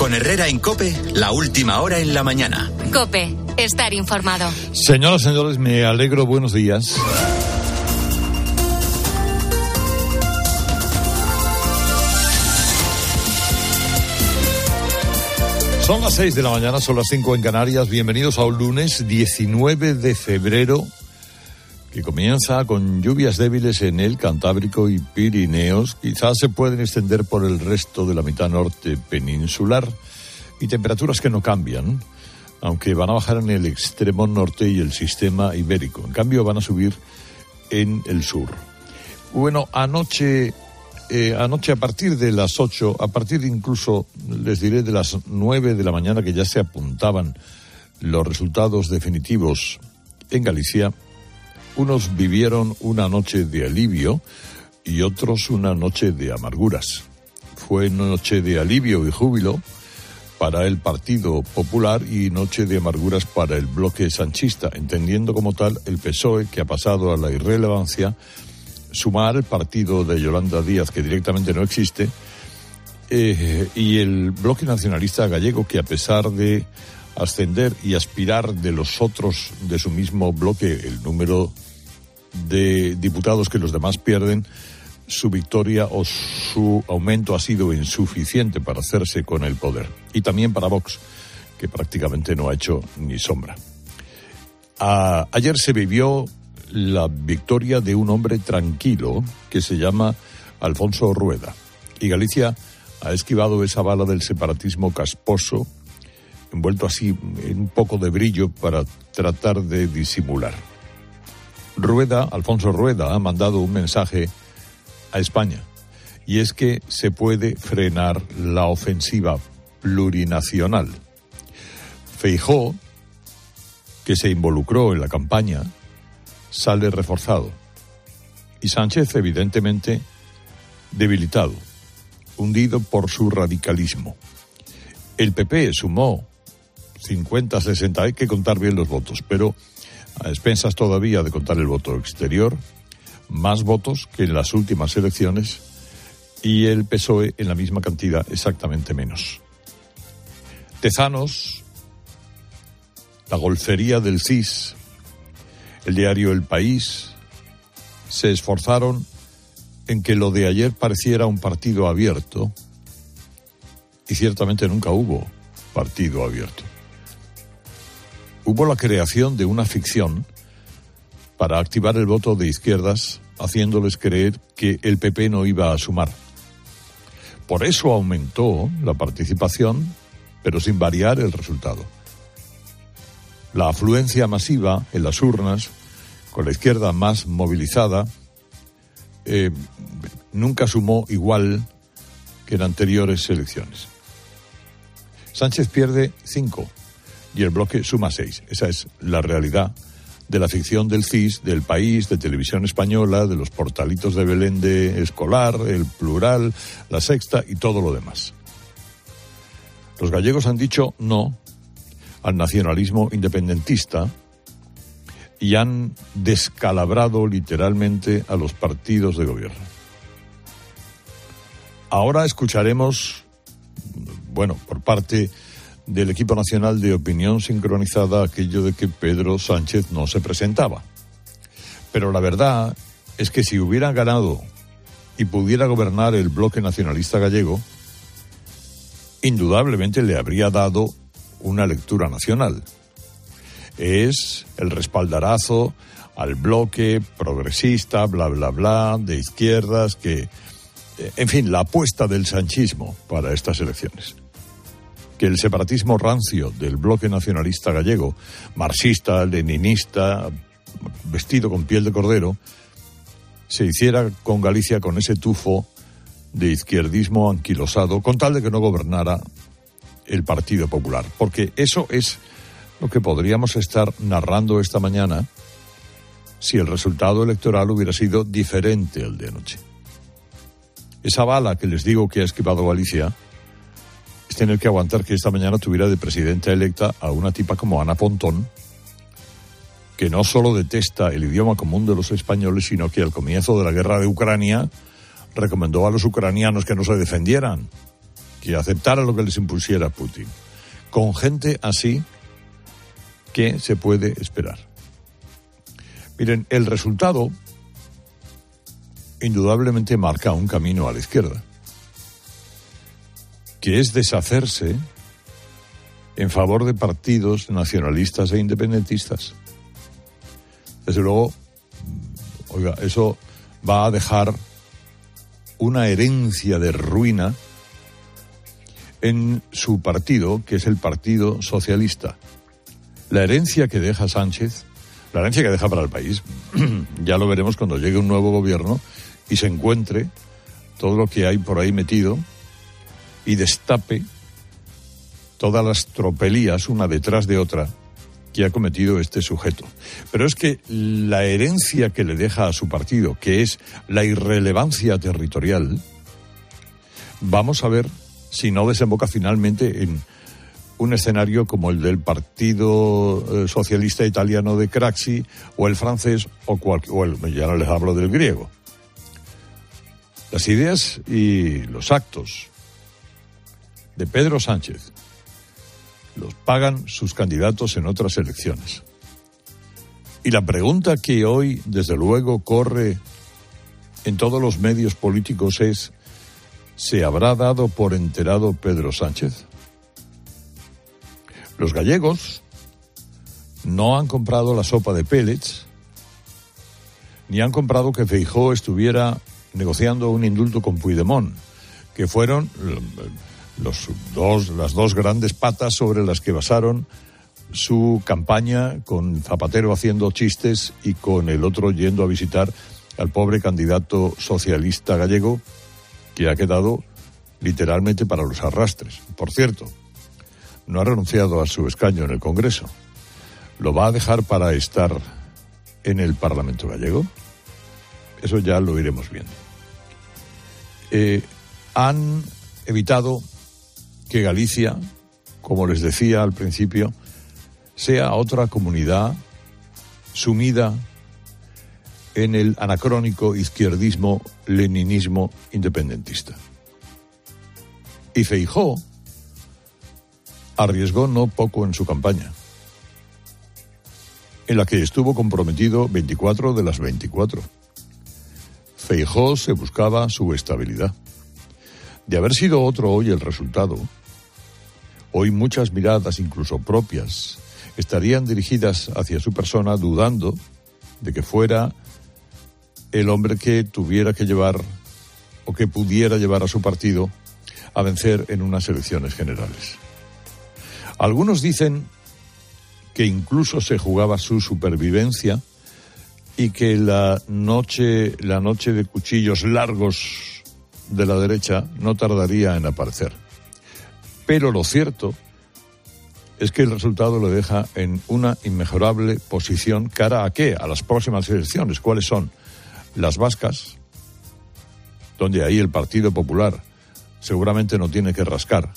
Con Herrera en Cope, la última hora en la mañana. Cope, estar informado. Señoras, señores, me alegro. Buenos días. Son las 6 de la mañana, son las 5 en Canarias. Bienvenidos a un lunes 19 de febrero que comienza con lluvias débiles en el Cantábrico y Pirineos. Quizás se pueden extender por el resto de la mitad norte peninsular y temperaturas que no cambian, aunque van a bajar en el extremo norte y el sistema ibérico. En cambio, van a subir en el sur. Bueno, anoche eh, anoche a partir de las 8, a partir incluso, les diré, de las 9 de la mañana que ya se apuntaban los resultados definitivos en Galicia, unos vivieron una noche de alivio y otros una noche de amarguras. Fue noche de alivio y júbilo para el Partido Popular y noche de amarguras para el bloque sanchista, entendiendo como tal el PSOE que ha pasado a la irrelevancia sumar el partido de Yolanda Díaz, que directamente no existe, eh, y el bloque nacionalista gallego, que a pesar de ascender y aspirar de los otros de su mismo bloque el número de diputados que los demás pierden, su victoria o su aumento ha sido insuficiente para hacerse con el poder. Y también para Vox, que prácticamente no ha hecho ni sombra. ayer se vivió la victoria de un hombre tranquilo que se llama Alfonso Rueda. Y Galicia ha esquivado esa bala del separatismo casposo, envuelto así en un poco de brillo para tratar de disimular. Rueda, Alfonso Rueda, ha mandado un mensaje a España, y es que se puede frenar la ofensiva plurinacional. Feijó, que se involucró en la campaña, sale reforzado. Y Sánchez, evidentemente, debilitado, hundido por su radicalismo. El PP sumó 50, 60, hay que contar bien los votos, pero a expensas todavía de contar el voto exterior, más votos que en las últimas elecciones y el PSOE en la misma cantidad, exactamente menos. Tezanos, la golfería del CIS, el diario El País, se esforzaron en que lo de ayer pareciera un partido abierto y ciertamente nunca hubo partido abierto. Hubo la creación de una ficción para activar el voto de izquierdas, haciéndoles creer que el PP no iba a sumar. Por eso aumentó la participación, pero sin variar el resultado. La afluencia masiva en las urnas, con la izquierda más movilizada, eh, nunca sumó igual que en anteriores elecciones. Sánchez pierde cinco y el bloque suma seis. Esa es la realidad de la ficción del CIS, del país, de televisión española, de los portalitos de Belén de Escolar, el plural, la sexta y todo lo demás. Los gallegos han dicho no al nacionalismo independentista y han descalabrado literalmente a los partidos de gobierno. Ahora escucharemos, bueno, por parte del equipo nacional de opinión sincronizada aquello de que Pedro Sánchez no se presentaba. Pero la verdad es que si hubiera ganado y pudiera gobernar el bloque nacionalista gallego, indudablemente le habría dado una lectura nacional. Es el respaldarazo al bloque progresista, bla, bla, bla, de izquierdas, que, en fin, la apuesta del sanchismo para estas elecciones. Que el separatismo rancio del bloque nacionalista gallego, marxista, leninista, vestido con piel de cordero, se hiciera con Galicia con ese tufo de izquierdismo anquilosado, con tal de que no gobernara el Partido Popular, porque eso es lo que podríamos estar narrando esta mañana si el resultado electoral hubiera sido diferente al de anoche. Esa bala que les digo que ha esquivado Galicia tener que aguantar que esta mañana tuviera de presidenta electa a una tipa como Ana Pontón, que no solo detesta el idioma común de los españoles, sino que al comienzo de la guerra de Ucrania recomendó a los ucranianos que no se defendieran que aceptara lo que les impusiera Putin. Con gente así, ¿qué se puede esperar? Miren, el resultado indudablemente marca un camino a la izquierda, que es deshacerse en favor de partidos nacionalistas e independentistas. Desde luego, oiga, eso va a dejar una herencia de ruina en su partido, que es el Partido Socialista. La herencia que deja Sánchez, la herencia que deja para el país, ya lo veremos cuando llegue un nuevo gobierno y se encuentre todo lo que hay por ahí metido y destape todas las tropelías una detrás de otra que ha cometido este sujeto. Pero es que la herencia que le deja a su partido, que es la irrelevancia territorial, vamos a ver si no desemboca finalmente en un escenario como el del Partido eh, Socialista Italiano de Craxi o el francés o, o el, ya no les hablo del griego. Las ideas y los actos de Pedro Sánchez los pagan sus candidatos en otras elecciones. Y la pregunta que hoy, desde luego, corre en todos los medios políticos es, ¿se habrá dado por enterado Pedro Sánchez? Los gallegos no han comprado la sopa de pellets, ni han comprado que Feijó estuviera negociando un indulto con Puigdemont, que fueron los dos, las dos grandes patas sobre las que basaron su campaña con Zapatero haciendo chistes y con el otro yendo a visitar al pobre candidato socialista gallego que ha quedado literalmente para los arrastres. Por cierto, no ha renunciado a su escaño en el Congreso. ¿Lo va a dejar para estar en el Parlamento gallego? Eso ya lo iremos viendo. Eh, han evitado que Galicia, como les decía al principio, sea otra comunidad sumida en el anacrónico izquierdismo, leninismo independentista. Y Feijó arriesgó no poco en su campaña, en la que estuvo comprometido 24 de las 24. Feijó se buscaba su estabilidad. De haber sido otro hoy el resultado, Hoy muchas miradas, incluso propias, estarían dirigidas hacia su persona dudando de que fuera el hombre que tuviera que llevar o que pudiera llevar a su partido a vencer en unas elecciones generales. Algunos dicen que incluso se jugaba su supervivencia y que la noche, la noche de cuchillos largos de la derecha no tardaría en aparecer. Pero lo cierto es que el resultado lo deja en una inmejorable posición cara a qué? A las próximas elecciones. ¿Cuáles son? Las vascas, donde ahí el Partido Popular seguramente no tiene que rascar,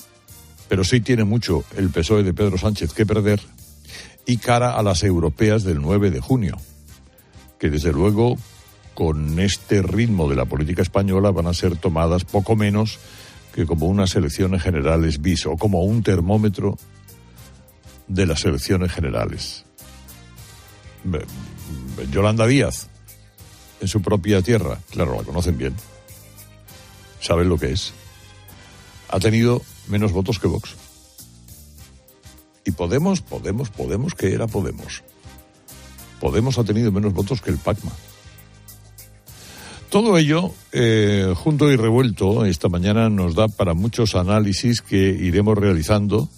pero sí tiene mucho el PSOE de Pedro Sánchez que perder, y cara a las europeas del 9 de junio, que desde luego con este ritmo de la política española van a ser tomadas poco menos que como unas elecciones generales bis o como un termómetro de las elecciones generales. Yolanda Díaz, en su propia tierra, claro, la conocen bien, saben lo que es, ha tenido menos votos que Vox. Y Podemos, Podemos, Podemos, que era Podemos. Podemos ha tenido menos votos que el PACMA. Todo ello, eh, junto y revuelto, esta mañana nos da para muchos análisis que iremos realizando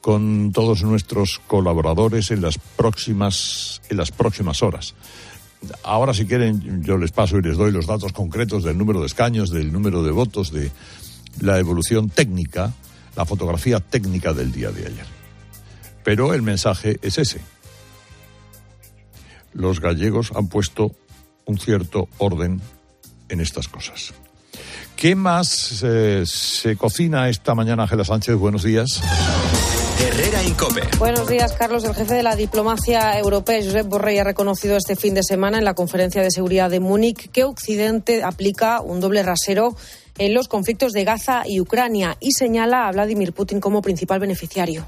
con todos nuestros colaboradores en las próximas, en las próximas horas. Ahora, si quieren, yo les paso y les doy los datos concretos del número de escaños, del número de votos, de la evolución técnica, la fotografía técnica del día de ayer. Pero el mensaje es ese. Los gallegos han puesto un cierto orden en estas cosas. ¿Qué más eh, se cocina esta mañana, Ángela Sánchez? Buenos días. Herrera Incope. Buenos días, Carlos. El jefe de la diplomacia europea, Josep Borrell, ha reconocido este fin de semana en la conferencia de seguridad de Múnich que Occidente aplica un doble rasero en los conflictos de Gaza y Ucrania y señala a Vladimir Putin como principal beneficiario.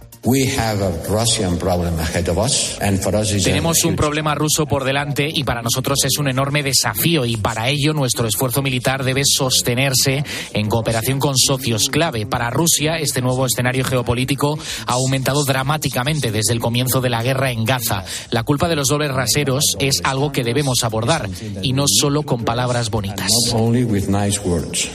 Tenemos un problema ruso por delante y para nosotros es un enorme desafío y para ello nuestro esfuerzo militar debe sostenerse en cooperación con socios clave. Para Rusia este nuevo escenario geopolítico ha aumentado dramáticamente desde el comienzo de la guerra en Gaza. La culpa de los dobles raseros es algo que debemos abordar y no solo con palabras bonitas.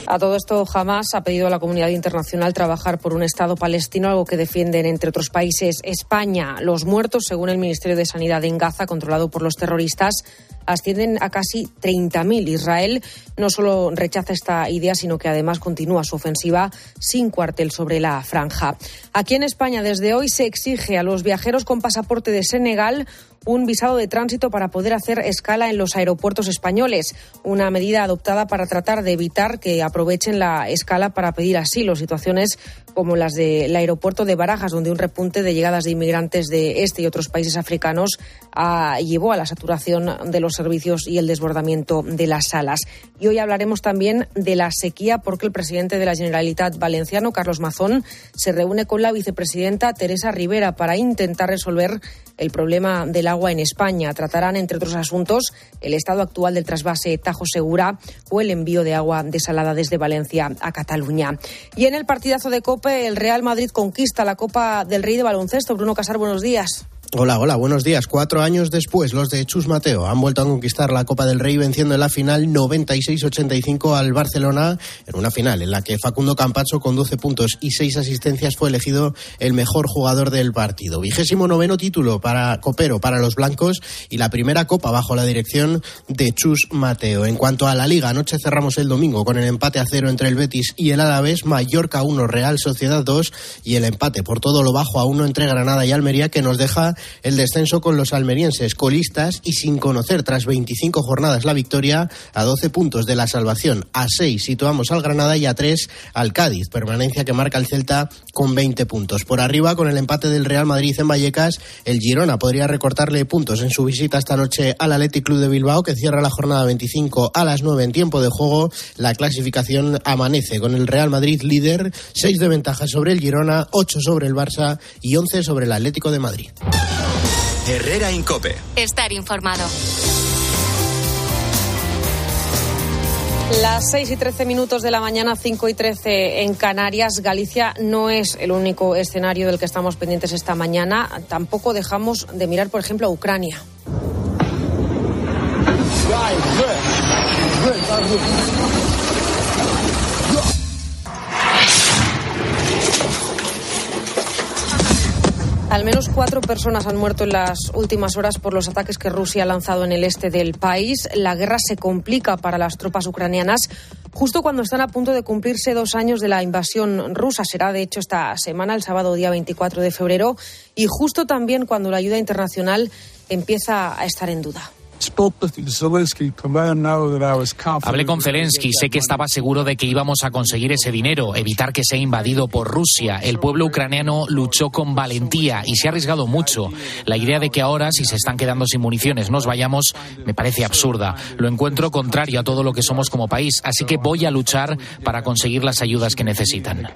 A todo esto jamás ha pedido a la comunidad internacional trabajar por un Estado palestino, algo que defienden entre otros países España. Los muertos, según el Ministerio de Sanidad en Gaza, controlado por los terroristas, ascienden a casi 30.000. Israel no solo rechaza esta idea, sino que además continúa su ofensiva sin cuartel sobre la franja. Aquí en España, desde hoy, se exige a los viajeros con pasaporte de Senegal un visado de tránsito para poder hacer escala en los aeropuertos españoles, una medida adoptada para tratar de evitar que aprovechen la escala para pedir asilo, situaciones como las del aeropuerto de Barajas, donde un repunte de llegadas de inmigrantes de este y otros países africanos ah, llevó a la saturación de los servicios y el desbordamiento de las salas. Hoy hablaremos también de la sequía porque el presidente de la Generalitat Valenciano, Carlos Mazón, se reúne con la vicepresidenta Teresa Rivera para intentar resolver el problema del agua en España. Tratarán, entre otros asuntos, el estado actual del trasvase Tajo Segura o el envío de agua desalada desde Valencia a Cataluña. Y en el partidazo de COPE, el Real Madrid conquista la Copa del Rey de Baloncesto. Bruno Casar, buenos días. Hola, hola, buenos días. Cuatro años después, los de Chus Mateo han vuelto a conquistar la Copa del Rey venciendo en la final 96-85 al Barcelona, en una final en la que Facundo Campacho con 12 puntos y 6 asistencias fue elegido el mejor jugador del partido. Vigésimo noveno título para Copero, para los blancos y la primera Copa bajo la dirección de Chus Mateo. En cuanto a la Liga, anoche cerramos el domingo con el empate a cero entre el Betis y el Alavés, Mallorca 1, Real Sociedad 2 y el empate por todo lo bajo a 1 entre Granada y Almería que nos deja el descenso con los almerienses colistas y sin conocer tras 25 jornadas la victoria a 12 puntos de la salvación. A 6 situamos al Granada y a 3 al Cádiz, permanencia que marca el Celta con 20 puntos. Por arriba, con el empate del Real Madrid en Vallecas, el Girona podría recortarle puntos en su visita esta noche al Athletic Club de Bilbao, que cierra la jornada 25 a las 9 en tiempo de juego. La clasificación amanece con el Real Madrid líder, 6 de ventaja sobre el Girona, 8 sobre el Barça y 11 sobre el Atlético de Madrid. Herrera Incope. Estar informado. Las 6 y 13 minutos de la mañana, 5 y 13 en Canarias. Galicia no es el único escenario del que estamos pendientes esta mañana. Tampoco dejamos de mirar, por ejemplo, a Ucrania. Al menos cuatro personas han muerto en las últimas horas por los ataques que Rusia ha lanzado en el este del país. La guerra se complica para las tropas ucranianas justo cuando están a punto de cumplirse dos años de la invasión rusa. Será, de hecho, esta semana, el sábado día 24 de febrero, y justo también cuando la ayuda internacional empieza a estar en duda. Hablé con Zelensky, sé que estaba seguro de que íbamos a conseguir ese dinero, evitar que sea invadido por Rusia. El pueblo ucraniano luchó con valentía y se ha arriesgado mucho. La idea de que ahora, si se están quedando sin municiones, nos vayamos, me parece absurda. Lo encuentro contrario a todo lo que somos como país, así que voy a luchar para conseguir las ayudas que necesitan.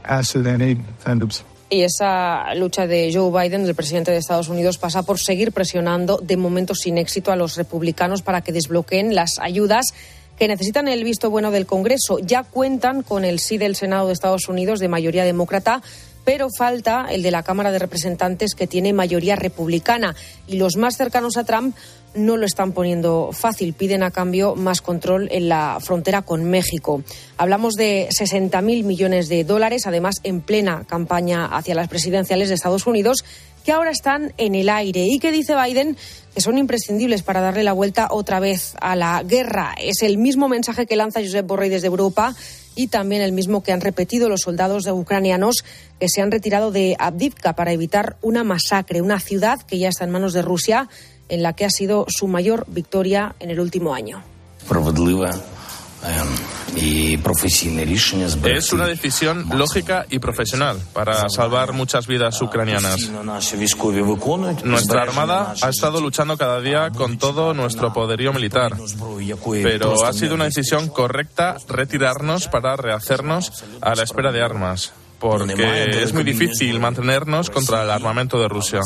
Y esa lucha de Joe Biden, del presidente de Estados Unidos, pasa por seguir presionando, de momento sin éxito, a los republicanos para que desbloqueen las ayudas que necesitan el visto bueno del Congreso. Ya cuentan con el sí del Senado de Estados Unidos de mayoría demócrata, pero falta el de la Cámara de Representantes que tiene mayoría republicana. Y los más cercanos a Trump no lo están poniendo fácil. Piden a cambio más control en la frontera con México. Hablamos de 60.000 millones de dólares, además en plena campaña hacia las presidenciales de Estados Unidos, que ahora están en el aire y que dice Biden que son imprescindibles para darle la vuelta otra vez a la guerra. Es el mismo mensaje que lanza Josep Borrell desde Europa y también el mismo que han repetido los soldados ucranianos que se han retirado de Abdivka para evitar una masacre, una ciudad que ya está en manos de Rusia en la que ha sido su mayor victoria en el último año. Es una decisión lógica y profesional para salvar muchas vidas ucranianas. Nuestra Armada ha estado luchando cada día con todo nuestro poderío militar, pero ha sido una decisión correcta retirarnos para rehacernos a la espera de armas porque es muy difícil mantenernos contra el armamento de Rusia.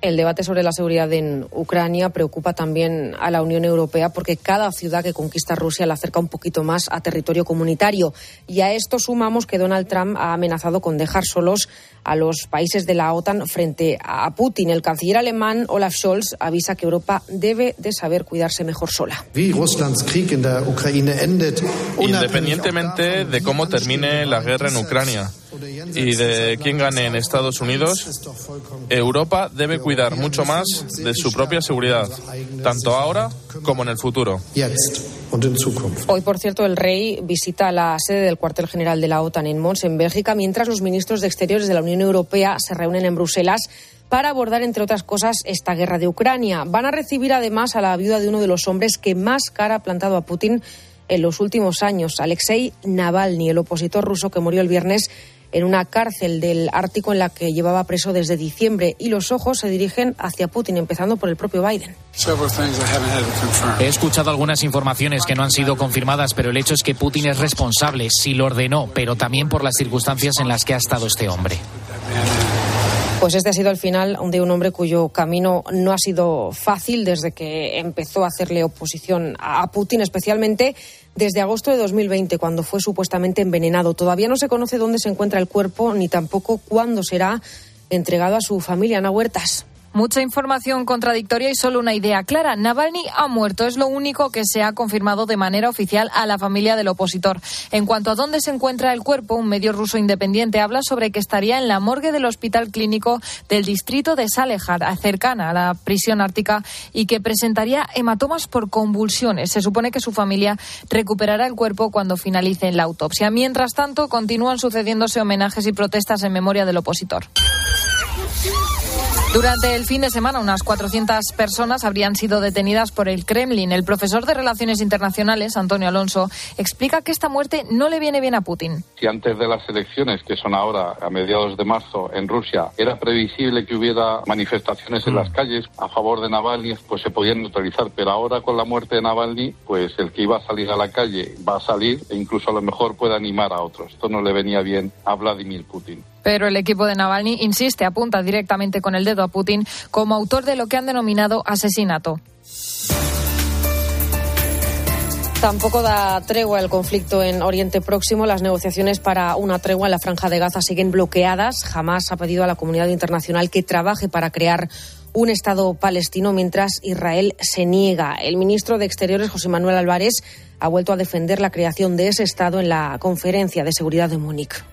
El debate sobre la seguridad en Ucrania preocupa también a la Unión Europea porque cada ciudad que conquista Rusia la acerca un poquito más a territorio comunitario. Y a esto sumamos que Donald Trump ha amenazado con dejar solos a los países de la OTAN frente a Putin. El canciller alemán Olaf Scholz avisa que Europa debe de saber cuidarse mejor sola. Independientemente de cómo la guerra en Ucrania y de quién gane en Estados Unidos, Europa debe cuidar mucho más de su propia seguridad, tanto ahora como en el futuro. Hoy, por cierto, el rey visita la sede del cuartel general de la OTAN en Mons, en Bélgica, mientras los ministros de Exteriores de la Unión Europea se reúnen en Bruselas para abordar, entre otras cosas, esta guerra de Ucrania. Van a recibir además a la viuda de uno de los hombres que más cara ha plantado a Putin en los últimos años, Alexei Navalny, el opositor ruso que murió el viernes en una cárcel del Ártico en la que llevaba preso desde diciembre y los ojos se dirigen hacia Putin, empezando por el propio Biden. He escuchado algunas informaciones que no han sido confirmadas, pero el hecho es que Putin es responsable, si lo ordenó, pero también por las circunstancias en las que ha estado este hombre. Pues este ha sido el final de un hombre cuyo camino no ha sido fácil desde que empezó a hacerle oposición a Putin, especialmente desde agosto de 2020, cuando fue supuestamente envenenado. Todavía no se conoce dónde se encuentra el cuerpo ni tampoco cuándo será entregado a su familia. Ana Huertas. Mucha información contradictoria y solo una idea clara. Navalny ha muerto. Es lo único que se ha confirmado de manera oficial a la familia del opositor. En cuanto a dónde se encuentra el cuerpo, un medio ruso independiente habla sobre que estaría en la morgue del hospital clínico del distrito de Salehar, cercana a la prisión ártica, y que presentaría hematomas por convulsiones. Se supone que su familia recuperará el cuerpo cuando finalice la autopsia. Mientras tanto, continúan sucediéndose homenajes y protestas en memoria del opositor. Durante el fin de semana, unas 400 personas habrían sido detenidas por el Kremlin. El profesor de Relaciones Internacionales, Antonio Alonso, explica que esta muerte no le viene bien a Putin. Si antes de las elecciones, que son ahora a mediados de marzo en Rusia, era previsible que hubiera manifestaciones en las mm. calles a favor de Navalny, pues se podían neutralizar. Pero ahora con la muerte de Navalny, pues el que iba a salir a la calle va a salir e incluso a lo mejor puede animar a otros. Esto no le venía bien a Vladimir Putin. Pero el equipo de Navalny insiste, apunta directamente con el dedo a Putin como autor de lo que han denominado asesinato. Tampoco da tregua el conflicto en Oriente Próximo. Las negociaciones para una tregua en la franja de Gaza siguen bloqueadas. Jamás ha pedido a la comunidad internacional que trabaje para crear un Estado palestino mientras Israel se niega. El ministro de Exteriores, José Manuel Álvarez, ha vuelto a defender la creación de ese Estado en la conferencia de seguridad de Múnich.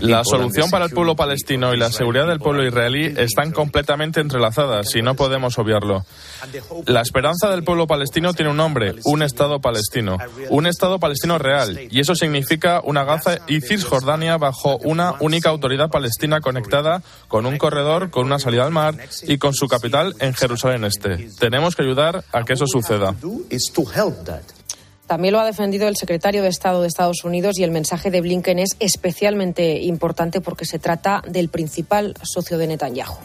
La solución para el pueblo palestino y la seguridad del pueblo israelí están completamente entrelazadas y no podemos obviarlo. La esperanza del pueblo palestino tiene un nombre, un Estado palestino, un Estado palestino real, y eso significa una Gaza y Cisjordania bajo una única autoridad palestina conectada con un corredor, con una salida al mar y con su capital en Jerusalén Este. Tenemos que ayudar a que eso suceda. También lo ha defendido el secretario de Estado de Estados Unidos y el mensaje de Blinken es especialmente importante porque se trata del principal socio de Netanyahu.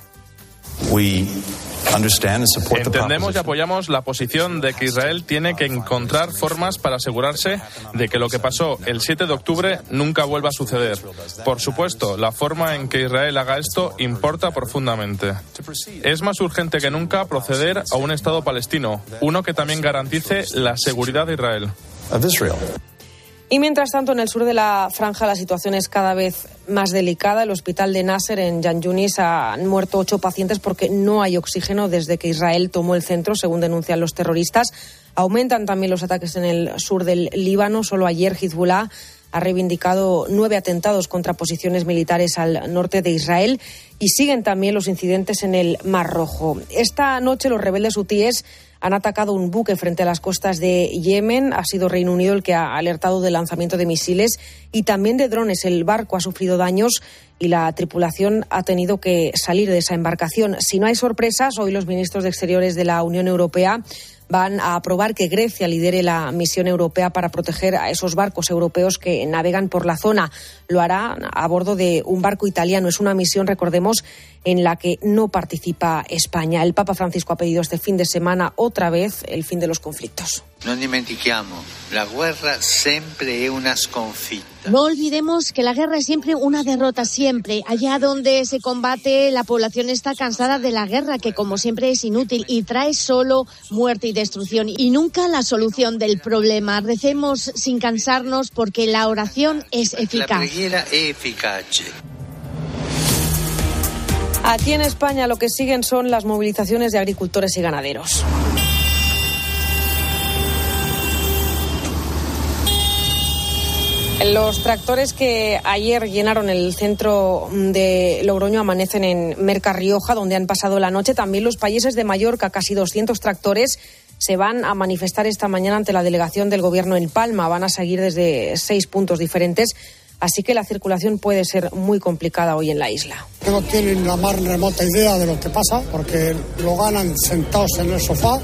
Entendemos y apoyamos la posición de que Israel tiene que encontrar formas para asegurarse de que lo que pasó el 7 de octubre nunca vuelva a suceder. Por supuesto, la forma en que Israel haga esto importa profundamente. Es más urgente que nunca proceder a un Estado palestino, uno que también garantice la seguridad de Israel. Y mientras tanto, en el sur de la franja la situación es cada vez más delicada. El hospital de Nasser en Yan Yunis han muerto ocho pacientes porque no hay oxígeno desde que Israel tomó el centro, según denuncian los terroristas. Aumentan también los ataques en el sur del Líbano. Solo ayer Hezbollah ha reivindicado nueve atentados contra posiciones militares al norte de Israel y siguen también los incidentes en el Mar Rojo. Esta noche los rebeldes hutíes han atacado un buque frente a las costas de Yemen. Ha sido Reino Unido el que ha alertado del lanzamiento de misiles y también de drones. El barco ha sufrido daños y la tripulación ha tenido que salir de esa embarcación. Si no hay sorpresas, hoy los ministros de Exteriores de la Unión Europea van a aprobar que Grecia lidere la misión europea para proteger a esos barcos europeos que navegan por la zona. Lo hará a bordo de un barco italiano. Es una misión, recordemos, en la que no participa España. El Papa Francisco ha pedido este fin de semana otra vez el fin de los conflictos. No dimentichiamo, la guerra siempre es una sconfitta. No olvidemos que la guerra es siempre una derrota, siempre. Allá donde se combate, la población está cansada de la guerra, que como siempre es inútil y trae solo muerte y destrucción y nunca la solución del problema. Recemos sin cansarnos porque la oración es eficaz. La es eficaz. Aquí en España lo que siguen son las movilizaciones de agricultores y ganaderos. Los tractores que ayer llenaron el centro de Logroño amanecen en Mercarrioja, donde han pasado la noche. También los países de Mallorca, casi 200 tractores, se van a manifestar esta mañana ante la delegación del Gobierno en Palma. Van a seguir desde seis puntos diferentes. Así que la circulación puede ser muy complicada hoy en la isla. No tienen la más remota idea de lo que pasa porque lo ganan sentados en el sofá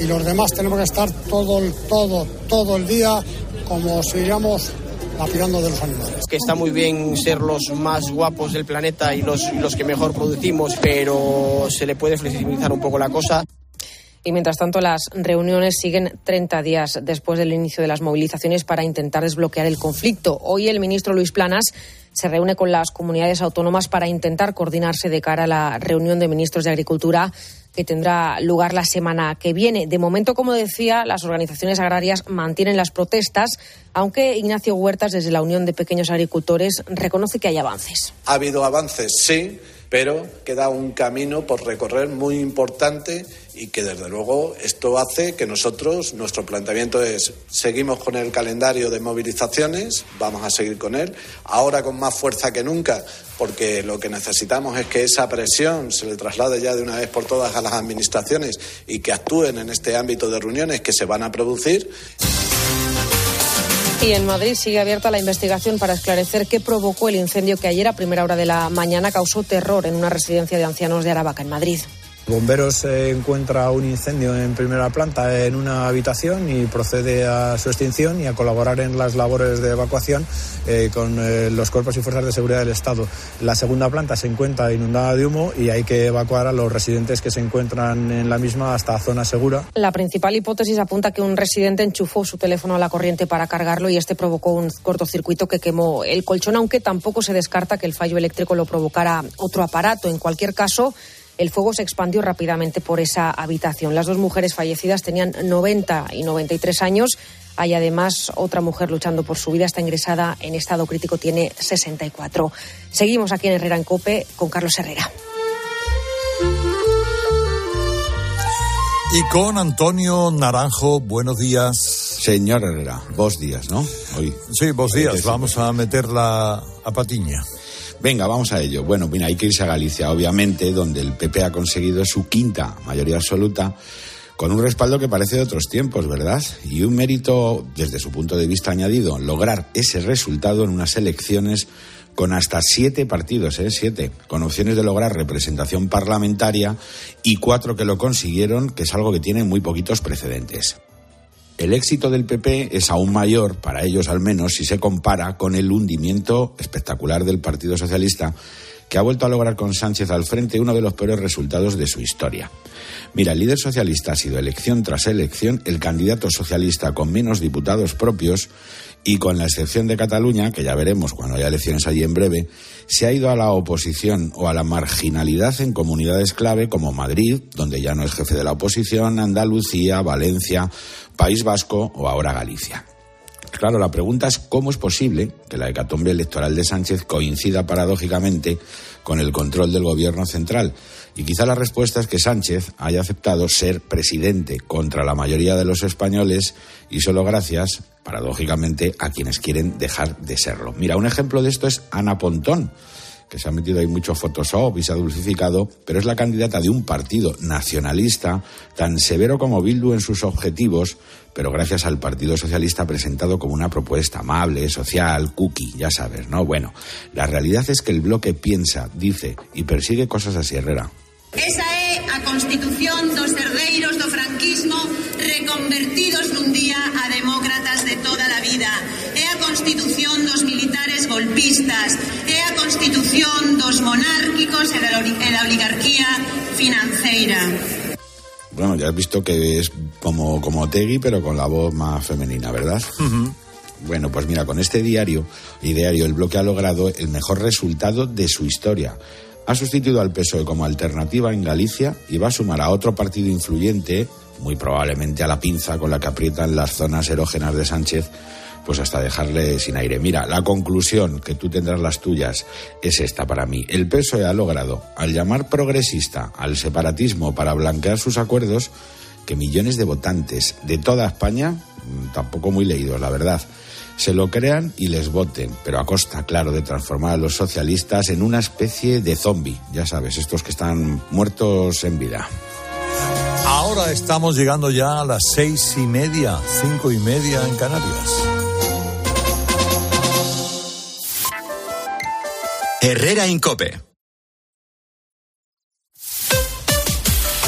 y los demás tenemos que estar todo, todo, todo el día como si iríamos lapidando de los animales. Que está muy bien ser los más guapos del planeta y los, los que mejor producimos, pero se le puede flexibilizar un poco la cosa. Y mientras tanto, las reuniones siguen 30 días después del inicio de las movilizaciones para intentar desbloquear el conflicto. Hoy el ministro Luis Planas se reúne con las comunidades autónomas para intentar coordinarse de cara a la reunión de ministros de Agricultura que tendrá lugar la semana que viene. De momento, como decía, las organizaciones agrarias mantienen las protestas, aunque Ignacio Huertas, desde la Unión de Pequeños Agricultores, reconoce que hay avances. Ha habido avances, sí, pero queda un camino por recorrer muy importante y que desde luego esto hace que nosotros, nuestro planteamiento es, seguimos con el calendario de movilizaciones, vamos a seguir con él, ahora con más fuerza que nunca, porque lo que necesitamos es que esa presión se le traslade ya de una vez por todas a las administraciones y que actúen en este ámbito de reuniones que se van a producir. Y en Madrid sigue abierta la investigación para esclarecer qué provocó el incendio que ayer a primera hora de la mañana causó terror en una residencia de ancianos de Aravaca, en Madrid. Bomberos encuentra un incendio en primera planta en una habitación y procede a su extinción y a colaborar en las labores de evacuación eh, con eh, los cuerpos y fuerzas de seguridad del Estado. La segunda planta se encuentra inundada de humo y hay que evacuar a los residentes que se encuentran en la misma hasta zona segura. La principal hipótesis apunta que un residente enchufó su teléfono a la corriente para cargarlo y este provocó un cortocircuito que quemó el colchón, aunque tampoco se descarta que el fallo eléctrico lo provocara otro aparato. En cualquier caso, el fuego se expandió rápidamente por esa habitación. Las dos mujeres fallecidas tenían 90 y 93 años. Hay además otra mujer luchando por su vida, está ingresada en estado crítico, tiene 64. Seguimos aquí en Herrera en Cope con Carlos Herrera. Y con Antonio Naranjo, buenos días. Señor Herrera, vos días, ¿no? Hoy. Sí, vos días. Vamos a meterla a patiña. Venga, vamos a ello. Bueno, mira, hay que irse a Galicia, obviamente, donde el PP ha conseguido su quinta mayoría absoluta, con un respaldo que parece de otros tiempos, ¿verdad? Y un mérito, desde su punto de vista añadido, lograr ese resultado en unas elecciones con hasta siete partidos, ¿eh? Siete, con opciones de lograr representación parlamentaria y cuatro que lo consiguieron, que es algo que tiene muy poquitos precedentes. El éxito del PP es aún mayor, para ellos al menos, si se compara con el hundimiento espectacular del Partido Socialista, que ha vuelto a lograr con Sánchez al frente uno de los peores resultados de su historia. Mira, el líder socialista ha sido elección tras elección el candidato socialista con menos diputados propios y con la excepción de Cataluña, que ya veremos cuando haya elecciones allí en breve, se ha ido a la oposición o a la marginalidad en comunidades clave como Madrid, donde ya no es jefe de la oposición, Andalucía, Valencia, País Vasco o ahora Galicia. Claro, la pregunta es cómo es posible que la hecatombe electoral de Sánchez coincida paradójicamente con el control del gobierno central. Y quizá la respuesta es que Sánchez haya aceptado ser presidente contra la mayoría de los españoles y solo gracias, paradójicamente, a quienes quieren dejar de serlo. Mira, un ejemplo de esto es Ana Pontón que se ha metido ahí mucho Photoshop y se ha dulcificado, pero es la candidata de un partido nacionalista tan severo como Bildu en sus objetivos, pero gracias al Partido Socialista presentado como una propuesta amable, social, cookie, ya sabes, ¿no? Bueno, la realidad es que el bloque piensa, dice y persigue cosas así, Herrera. Esa é a constitución dos herdeiros do franquismo reconvertidos nun día a demócratas de toda a vida. É a constitución dos militares golpistas. É a constitución dos monárquicos e da e oligarquía financeira. Bueno, ya has visto que es como, como Tegui, pero con la voz más femenina, ¿verdad? Bueno, pues mira, con este diario y diario el bloque ha logrado el mejor resultado de su historia. Ha sustituido al PSOE como alternativa en Galicia y va a sumar a otro partido influyente, muy probablemente a la pinza con la que aprietan las zonas erógenas de Sánchez, pues hasta dejarle sin aire. Mira, la conclusión, que tú tendrás las tuyas, es esta para mí. El PSOE ha logrado, al llamar progresista al separatismo para blanquear sus acuerdos, que millones de votantes de toda España, mm, tampoco muy leídos, la verdad, se lo crean y les voten, pero a costa, claro, de transformar a los socialistas en una especie de zombie, ya sabes, estos que están muertos en vida. Ahora estamos llegando ya a las seis y media, cinco y media en Canarias. Herrera Incope.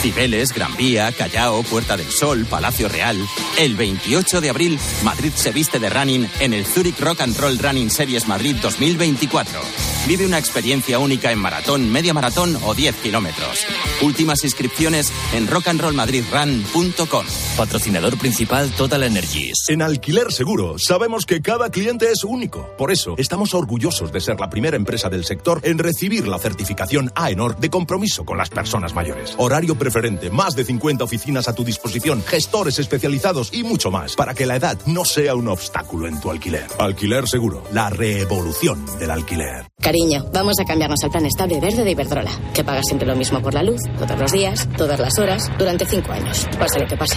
Cibeles, Gran Vía, Callao, Puerta del Sol, Palacio Real. El 28 de abril, Madrid se viste de running en el Zurich Rock and Roll Running Series Madrid 2024. Vive una experiencia única en maratón, media maratón o 10 kilómetros. Últimas inscripciones en rockandrollmadridrun.com. Patrocinador principal Total Energies. En Alquiler Seguro sabemos que cada cliente es único. Por eso estamos orgullosos de ser la primera empresa del sector en recibir la certificación AENOR de compromiso con las personas mayores. Horario más de 50 oficinas a tu disposición, gestores especializados y mucho más para que la edad no sea un obstáculo en tu alquiler. Alquiler Seguro, la revolución del alquiler. Cariño, vamos a cambiarnos al plan estable verde de Iberdrola, que paga siempre lo mismo por la luz, todos los días, todas las horas, durante cinco años, pase lo que pase.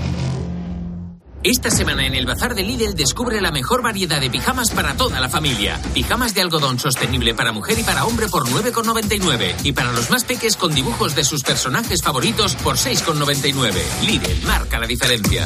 Esta semana en el Bazar de Lidl descubre la mejor variedad de pijamas para toda la familia. Pijamas de algodón sostenible para mujer y para hombre por 9,99. Y para los más peques con dibujos de sus personajes favoritos por 6,99. Lidl marca la diferencia.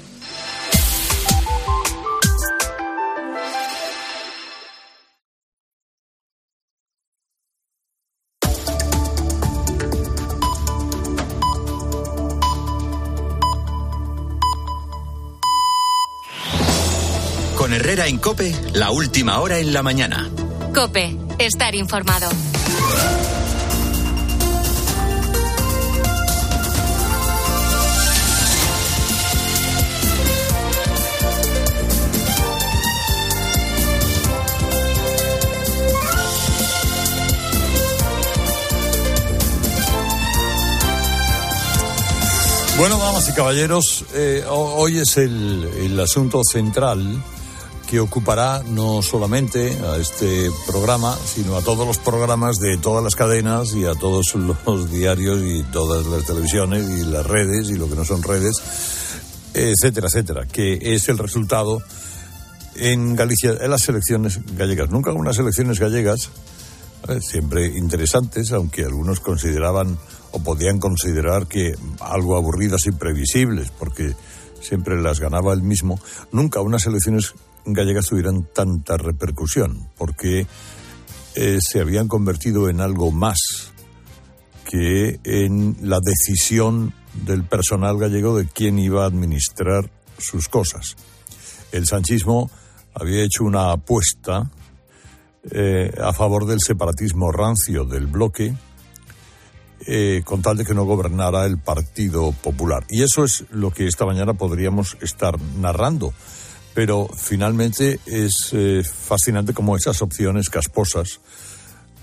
Con Herrera en Cope, la última hora en la mañana. Cope, estar informado. Bueno, damas y caballeros, eh, hoy es el, el, asunto central que ocupará no solamente a este programa, sino a todos los programas de todas las cadenas y a todos los diarios y todas las televisiones y las redes y lo que no son redes, etcétera, etcétera, que es el resultado en Galicia en las elecciones gallegas. Nunca unas elecciones gallegas, eh, siempre interesantes, aunque algunos consideraban o podían considerar que algo aburridas y previsibles, porque siempre las ganaba el mismo, nunca unas elecciones gallegas tuvieran tanta repercusión, porque eh, se habían convertido en algo más que en la decisión del personal gallego de quién iba a administrar sus cosas. El sanchismo había hecho una apuesta eh, a favor del separatismo rancio del bloque, eh, con tal de que no gobernara el Partido Popular. Y eso es lo que esta mañana podríamos estar narrando. Pero finalmente es eh, fascinante como esas opciones casposas,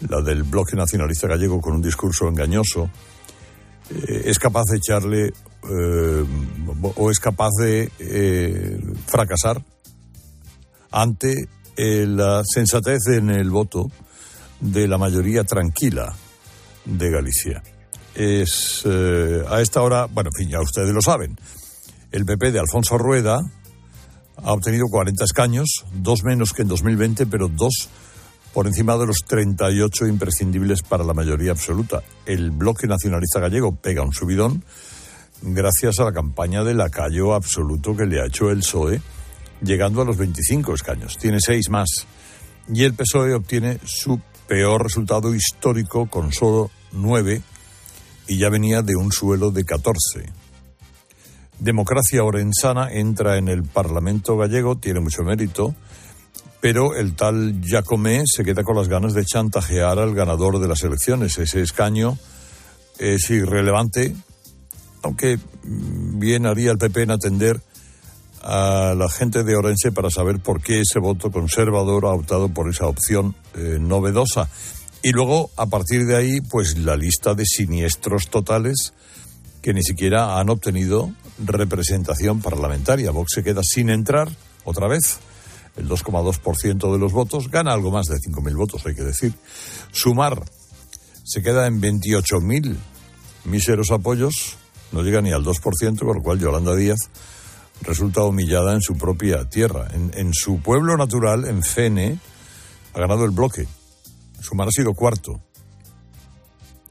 la del bloque nacionalista gallego con un discurso engañoso, eh, es capaz de echarle o es capaz de fracasar ante la sensatez en el voto de la mayoría tranquila de Galicia. Es eh, a esta hora, bueno, en fin, ya ustedes lo saben, el PP de Alfonso Rueda ha obtenido 40 escaños, dos menos que en 2020, pero dos por encima de los 38 imprescindibles para la mayoría absoluta. El bloque nacionalista gallego pega un subidón gracias a la campaña de lacayo absoluto que le ha hecho el PSOE, llegando a los 25 escaños. Tiene seis más. Y el PSOE obtiene su peor resultado histórico con solo 9 y ya venía de un suelo de 14. Democracia Orensana entra en el Parlamento gallego, tiene mucho mérito, pero el tal Jacomé se queda con las ganas de chantajear al ganador de las elecciones. Ese escaño es irrelevante, aunque bien haría el PP en atender a la gente de Orense para saber por qué ese voto conservador ha optado por esa opción eh, novedosa. Y luego, a partir de ahí, pues la lista de siniestros totales que ni siquiera han obtenido representación parlamentaria. Vox se queda sin entrar otra vez. El 2,2% de los votos gana algo más de 5.000 votos, hay que decir. Sumar se queda en 28.000 míseros apoyos, no llega ni al 2%, con lo cual Yolanda Díaz resulta humillada en su propia tierra. En, en su pueblo natural, en Fene, ha ganado el bloque Sumar ha sido cuarto,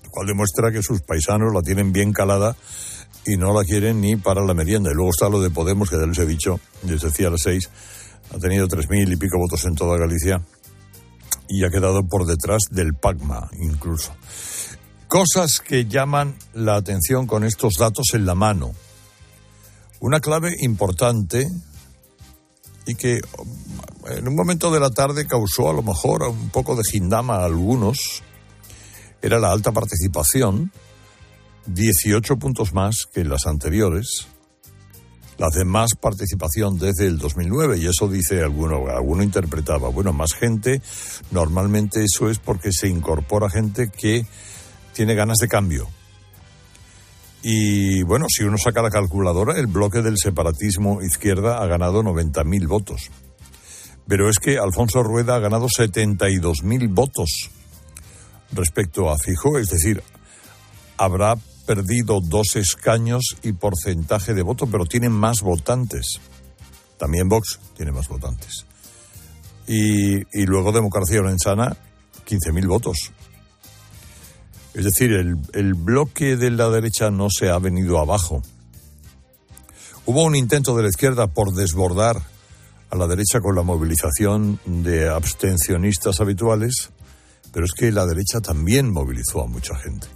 lo cual demuestra que sus paisanos la tienen bien calada y no la quieren ni para la merienda. Y luego está lo de Podemos, que ya les he dicho, les decía a las seis, ha tenido tres mil y pico votos en toda Galicia y ha quedado por detrás del PACMA incluso. Cosas que llaman la atención con estos datos en la mano. Una clave importante y que en un momento de la tarde causó a lo mejor un poco de gindama a algunos, era la alta participación, 18 puntos más que las anteriores, las de más participación desde el 2009, y eso dice alguno, alguno interpretaba, bueno, más gente, normalmente eso es porque se incorpora gente que tiene ganas de cambio. Y bueno, si uno saca la calculadora, el bloque del separatismo izquierda ha ganado 90.000 votos. Pero es que Alfonso Rueda ha ganado 72.000 votos respecto a Fijo, es decir, habrá perdido dos escaños y porcentaje de voto, pero tiene más votantes. También Vox tiene más votantes. Y, luego Democracia Orensana, 15.000 votos. Es decir, el bloque de la derecha no se ha venido abajo. Hubo un intento de la izquierda por desbordar a la derecha con la movilización de abstencionistas habituales, pero es que la derecha también movilizó a mucha gente.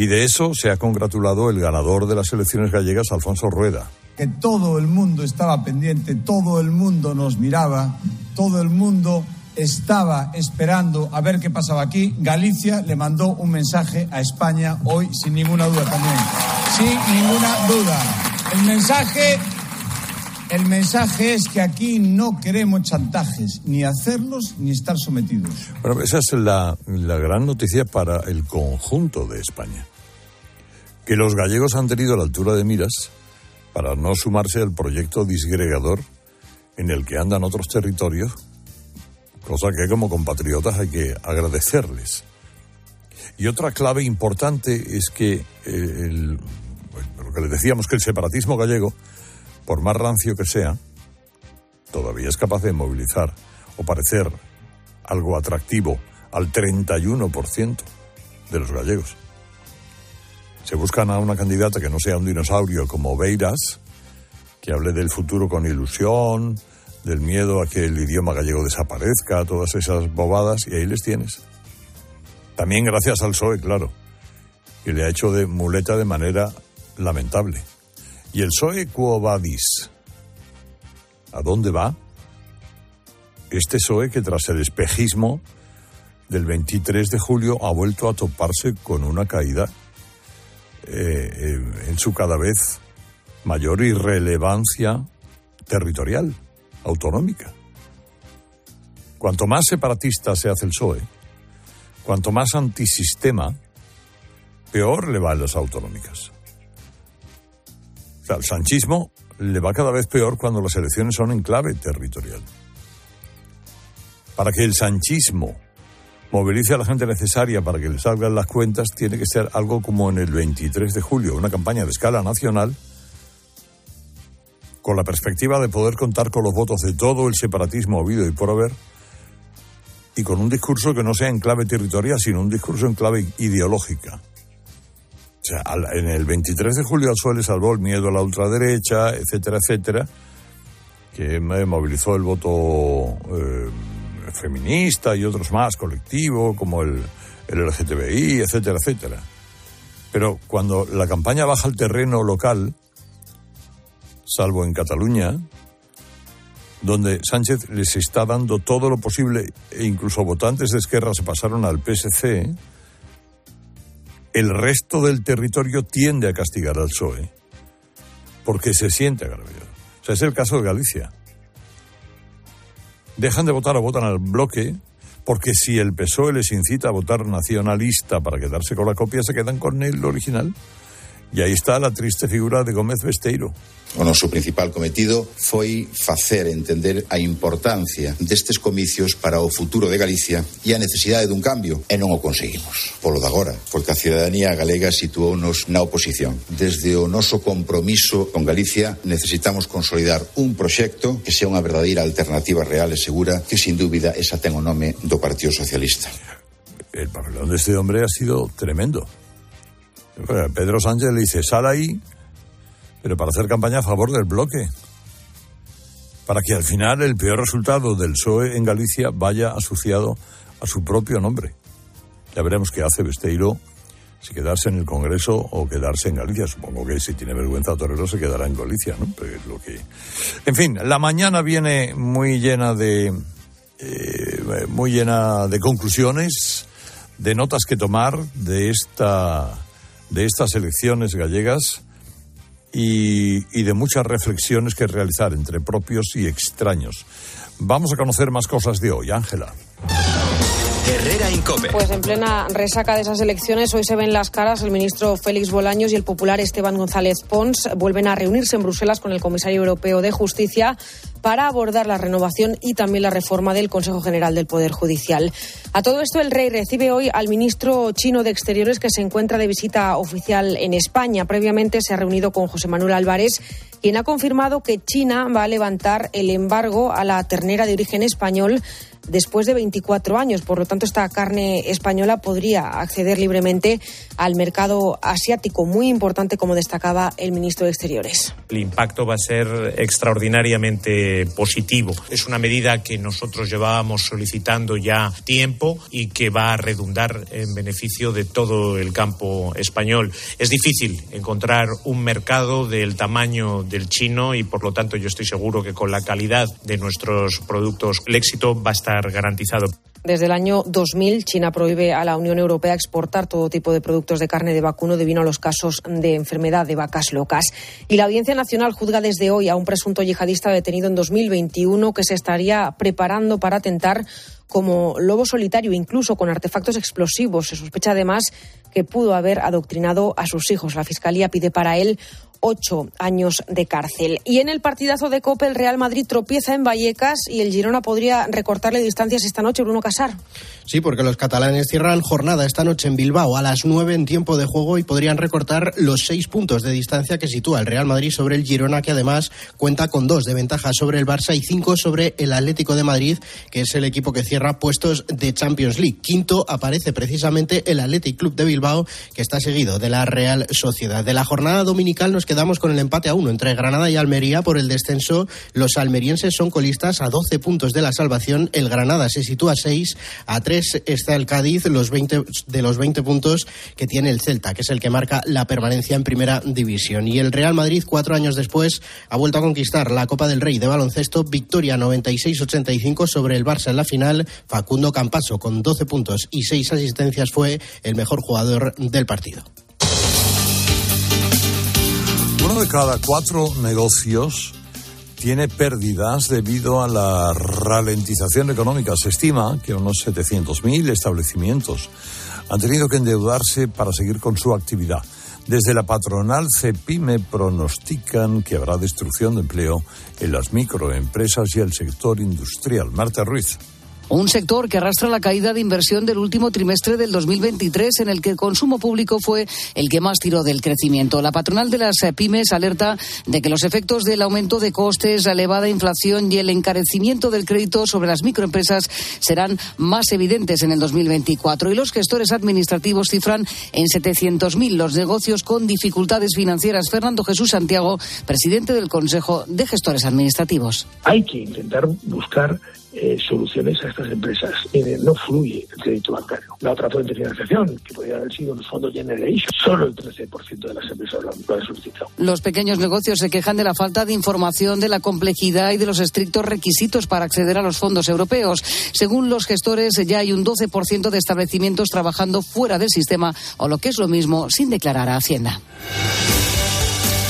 Y de eso se ha congratulado el ganador de las elecciones gallegas, Alfonso Rueda. que todo el mundo estaba pendiente, todo el mundo nos miraba, todo el mundo estaba esperando a ver qué pasaba aquí. Galicia le mandó un mensaje a España hoy sin ninguna duda también. Sin ninguna duda. El mensaje el mensaje es que aquí no queremos chantajes, ni hacerlos ni estar sometidos. Bueno, esa es la, la gran noticia para el conjunto de España. Que los gallegos han tenido la altura de miras para no sumarse al proyecto disgregador en el que andan otros territorios, cosa que como compatriotas hay que agradecerles. Y otra clave importante es que eh, el, lo que les decíamos que el separatismo gallego por más rancio que sea, todavía es capaz de movilizar o parecer algo atractivo al 31% de los gallegos. Se buscan a una candidata que no sea un dinosaurio como Beiras, que hable del futuro con ilusión, del miedo a que el idioma gallego desaparezca, todas esas bobadas, y ahí les tienes. También gracias al PSOE, claro, que le ha hecho de muleta de manera lamentable. ¿Y el PSOE Quo Vadis? ¿A dónde va? Este PSOE que tras el espejismo del 23 de julio ha vuelto a toparse con una caída eh, en su cada vez mayor irrelevancia territorial, autonómica. Cuanto más separatista se hace el PSOE, cuanto más antisistema, peor le va a las autonómicas al sanchismo le va cada vez peor cuando las elecciones son en clave territorial. Para que el sanchismo movilice a la gente necesaria para que le salgan las cuentas, tiene que ser algo como en el 23 de julio, una campaña de escala nacional con la perspectiva de poder contar con los votos de todo el separatismo habido y por haber, y con un discurso que no sea en clave territorial, sino un discurso en clave ideológica. O sea, en el 23 de julio al PSOE le salvó el miedo a la ultraderecha, etcétera, etcétera, que movilizó el voto eh, feminista y otros más, colectivo, como el, el LGTBI, etcétera, etcétera. Pero cuando la campaña baja al terreno local, salvo en Cataluña, donde Sánchez les está dando todo lo posible, e incluso votantes de Esquerra se pasaron al PSC, el resto del territorio tiende a castigar al PSOE porque se siente agraviado. O sea, es el caso de Galicia. Dejan de votar o votan al bloque porque si el PSOE les incita a votar nacionalista para quedarse con la copia, se quedan con el original. Y aí está a triste figura de Gómez Besteiro. O noso principal cometido foi facer entender a importancia destes comicios para o futuro de Galicia e a necesidade dun cambio, e non o conseguimos. Polo de agora, porque a ciudadanía galega situounos na oposición. Desde o noso compromiso con Galicia necesitamos consolidar un proxecto que sea unha verdadeira alternativa real e segura que sin dúbida esa ten o nome do Partido Socialista. El papelón de este hombre ha sido tremendo. Pedro Sánchez le dice, sal ahí, pero para hacer campaña a favor del bloque. Para que al final el peor resultado del PSOE en Galicia vaya asociado a su propio nombre. Ya veremos qué hace Besteiro, si quedarse en el Congreso o quedarse en Galicia. Supongo que si tiene vergüenza Torero se quedará en Galicia, ¿no? Pero es lo que... En fin, la mañana viene muy llena de... Eh, muy llena de conclusiones, de notas que tomar de esta de estas elecciones gallegas y, y, de muchas reflexiones que realizar entre propios y extraños. Vamos a conocer más cosas de hoy, Ángela. Herrera Incope. Pues en plena resaca de esas elecciones, hoy se ven las caras el ministro Félix Bolaños y el popular Esteban González Pons. Vuelven a reunirse en Bruselas con el comisario europeo de Justicia para abordar la renovación y también la reforma del Consejo General del Poder Judicial. A todo esto, el rey recibe hoy al ministro chino de Exteriores que se encuentra de visita oficial en España. Previamente se ha reunido con José Manuel Álvarez, quien ha confirmado que China va a levantar el embargo a la ternera de origen español después de 24 años. Por lo tanto, esta carne española podría acceder libremente al mercado asiático, muy importante, como destacaba el ministro de Exteriores. El impacto va a ser extraordinariamente positivo. Es una medida que nosotros llevábamos solicitando ya tiempo y que va a redundar en beneficio de todo el campo español. Es difícil encontrar un mercado del tamaño del chino y, por lo tanto, yo estoy seguro que con la calidad de nuestros productos el éxito va a estar garantizado. Desde el año 2000, China prohíbe a la Unión Europea exportar todo tipo de productos de carne de vacuno debido a los casos de enfermedad de vacas locas. Y la Audiencia Nacional juzga desde hoy a un presunto yihadista detenido en 2021 que se estaría preparando para atentar como lobo solitario, incluso con artefactos explosivos. Se sospecha además que pudo haber adoctrinado a sus hijos. La Fiscalía pide para él ocho años de cárcel. Y en el partidazo de Copa, el Real Madrid tropieza en Vallecas y el Girona podría recortarle distancias esta noche, Bruno Casar. Sí, porque los catalanes cierran jornada esta noche en Bilbao a las nueve en tiempo de juego y podrían recortar los seis puntos de distancia que sitúa el Real Madrid sobre el Girona, que además cuenta con dos de ventaja sobre el Barça y cinco sobre el Atlético de Madrid, que es el equipo que cierra puestos de Champions League. Quinto aparece precisamente el Athletic Club de Bilbao, que está seguido de la Real Sociedad. De la jornada dominical nos quedamos con el empate a uno entre Granada y Almería por el descenso. Los almerienses son colistas a 12 puntos de la salvación. El Granada se sitúa a 6. A 3 está el Cádiz los 20, de los 20 puntos que tiene el Celta, que es el que marca la permanencia en primera división. Y el Real Madrid, cuatro años después, ha vuelto a conquistar la Copa del Rey de baloncesto. Victoria 96-85 sobre el Barça en la final. Facundo Campaso, con 12 puntos y 6 asistencias, fue el mejor jugador del partido. Uno de cada cuatro negocios tiene pérdidas debido a la ralentización económica. Se estima que unos 700.000 establecimientos han tenido que endeudarse para seguir con su actividad. Desde la patronal CEPIME pronostican que habrá destrucción de empleo en las microempresas y el sector industrial. Marta Ruiz. Un sector que arrastra la caída de inversión del último trimestre del 2023, en el que el consumo público fue el que más tiró del crecimiento. La patronal de las pymes alerta de que los efectos del aumento de costes, la elevada inflación y el encarecimiento del crédito sobre las microempresas serán más evidentes en el 2024. Y los gestores administrativos cifran en 700.000 los negocios con dificultades financieras. Fernando Jesús Santiago, presidente del Consejo de Gestores Administrativos. Hay que intentar buscar eh, soluciones a estas empresas. no fluye el crédito bancario. La otra fuente de financiación, que podría haber sido los fondos Generation, solo el 13% de las empresas lo, lo han solicitado. Los pequeños negocios se quejan de la falta de información, de la complejidad y de los estrictos requisitos para acceder a los fondos europeos. Según los gestores, ya hay un 12% de establecimientos trabajando fuera del sistema o lo que es lo mismo, sin declarar a Hacienda.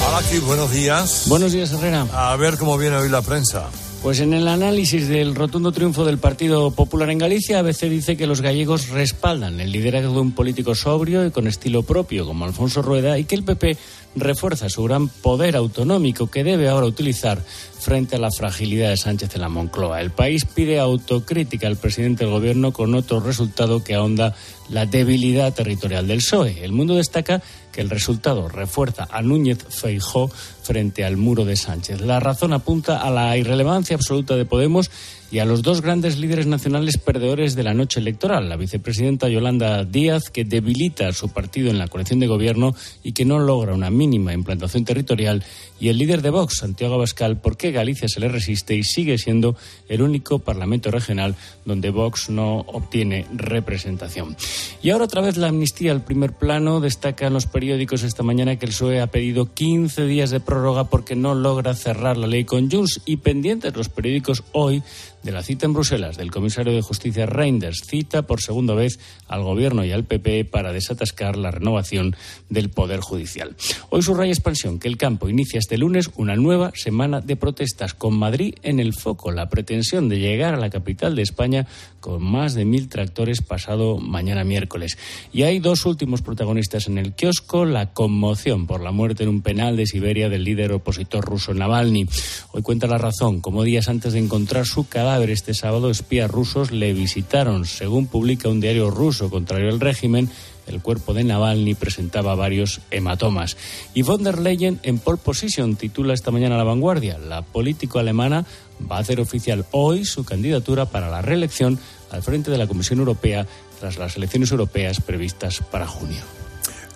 Hola, aquí, buenos días. Buenos días, Herrera. A ver cómo viene hoy la prensa. Pues en el análisis del rotundo triunfo del Partido Popular en Galicia, ABC dice que los gallegos respaldan el liderazgo de un político sobrio y con estilo propio como Alfonso Rueda y que el PP refuerza su gran poder autonómico que debe ahora utilizar frente a la fragilidad de Sánchez en la Moncloa. El país pide autocrítica al presidente del gobierno con otro resultado que ahonda la debilidad territorial del PSOE. El mundo destaca que el resultado refuerza a Núñez Feijó frente al muro de Sánchez. La razón apunta a la irrelevancia absoluta de Podemos y a los dos grandes líderes nacionales perdedores de la noche electoral, la vicepresidenta Yolanda Díaz, que debilita a su partido en la coalición de gobierno y que no logra una mínima implantación territorial, y el líder de Vox, Santiago Abascal, porque Galicia se le resiste y sigue siendo el único parlamento regional donde Vox no obtiene representación. Y ahora otra vez la amnistía al primer plano. Destacan los periódicos esta mañana que el PSOE ha pedido 15 días de prórroga porque no logra cerrar la ley con Junts y pendientes los periódicos hoy de la cita en Bruselas del comisario de Justicia Reinders, cita por segunda vez al Gobierno y al PP para desatascar la renovación del Poder Judicial. Hoy subraya Expansión que el campo inicia este lunes una nueva semana de protestas con Madrid en el foco, la pretensión de llegar a la capital de España con más de mil tractores pasado mañana miércoles. Y hay dos últimos protagonistas en el kiosco, la conmoción por la muerte en un penal de Siberia del líder opositor ruso Navalny. Hoy cuenta la razón, como días antes de encontrar su cadáver este sábado, espías rusos le visitaron. Según publica un diario ruso contrario al régimen, el cuerpo de Navalny presentaba varios hematomas. Y von der Leyen en pole position titula esta mañana La Vanguardia. La político alemana va a hacer oficial hoy su candidatura para la reelección al frente de la Comisión Europea tras las elecciones europeas previstas para junio.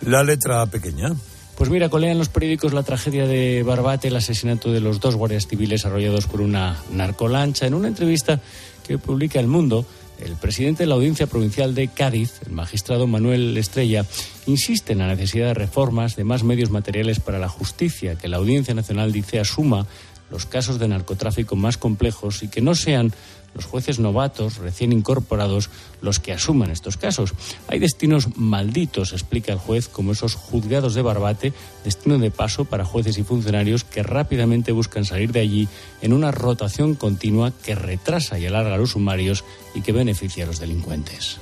La letra pequeña. Pues mira, colean los periódicos la tragedia de Barbate, el asesinato de los dos guardias civiles arrollados por una narcolancha. En una entrevista que publica El Mundo, el presidente de la Audiencia Provincial de Cádiz, el magistrado Manuel Estrella, insiste en la necesidad de reformas, de más medios materiales para la justicia, que la Audiencia Nacional dice asuma los casos de narcotráfico más complejos y que no sean los jueces novatos, recién incorporados, los que asuman estos casos. Hay destinos malditos, explica el juez, como esos juzgados de Barbate, destino de paso para jueces y funcionarios que rápidamente buscan salir de allí en una rotación continua que retrasa y alarga los sumarios y que beneficia a los delincuentes.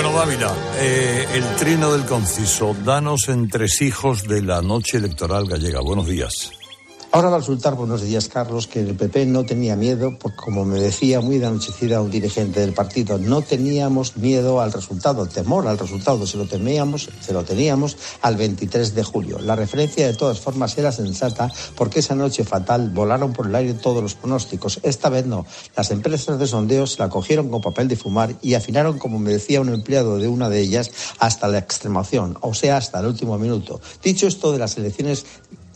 Bueno, Dávila, eh, el trino del conciso, danos hijos de la noche electoral gallega. Buenos días. Ahora va a resultar, buenos días Carlos, que el PP no tenía miedo, porque como me decía muy de anochecida un dirigente del partido, no teníamos miedo al resultado, temor al resultado, se lo temíamos, se lo teníamos al 23 de julio. La referencia de todas formas era sensata porque esa noche fatal volaron por el aire todos los pronósticos. Esta vez no. Las empresas de sondeos la cogieron con papel de fumar y afinaron, como me decía un empleado de una de ellas, hasta la extremación, o sea, hasta el último minuto. Dicho esto de las elecciones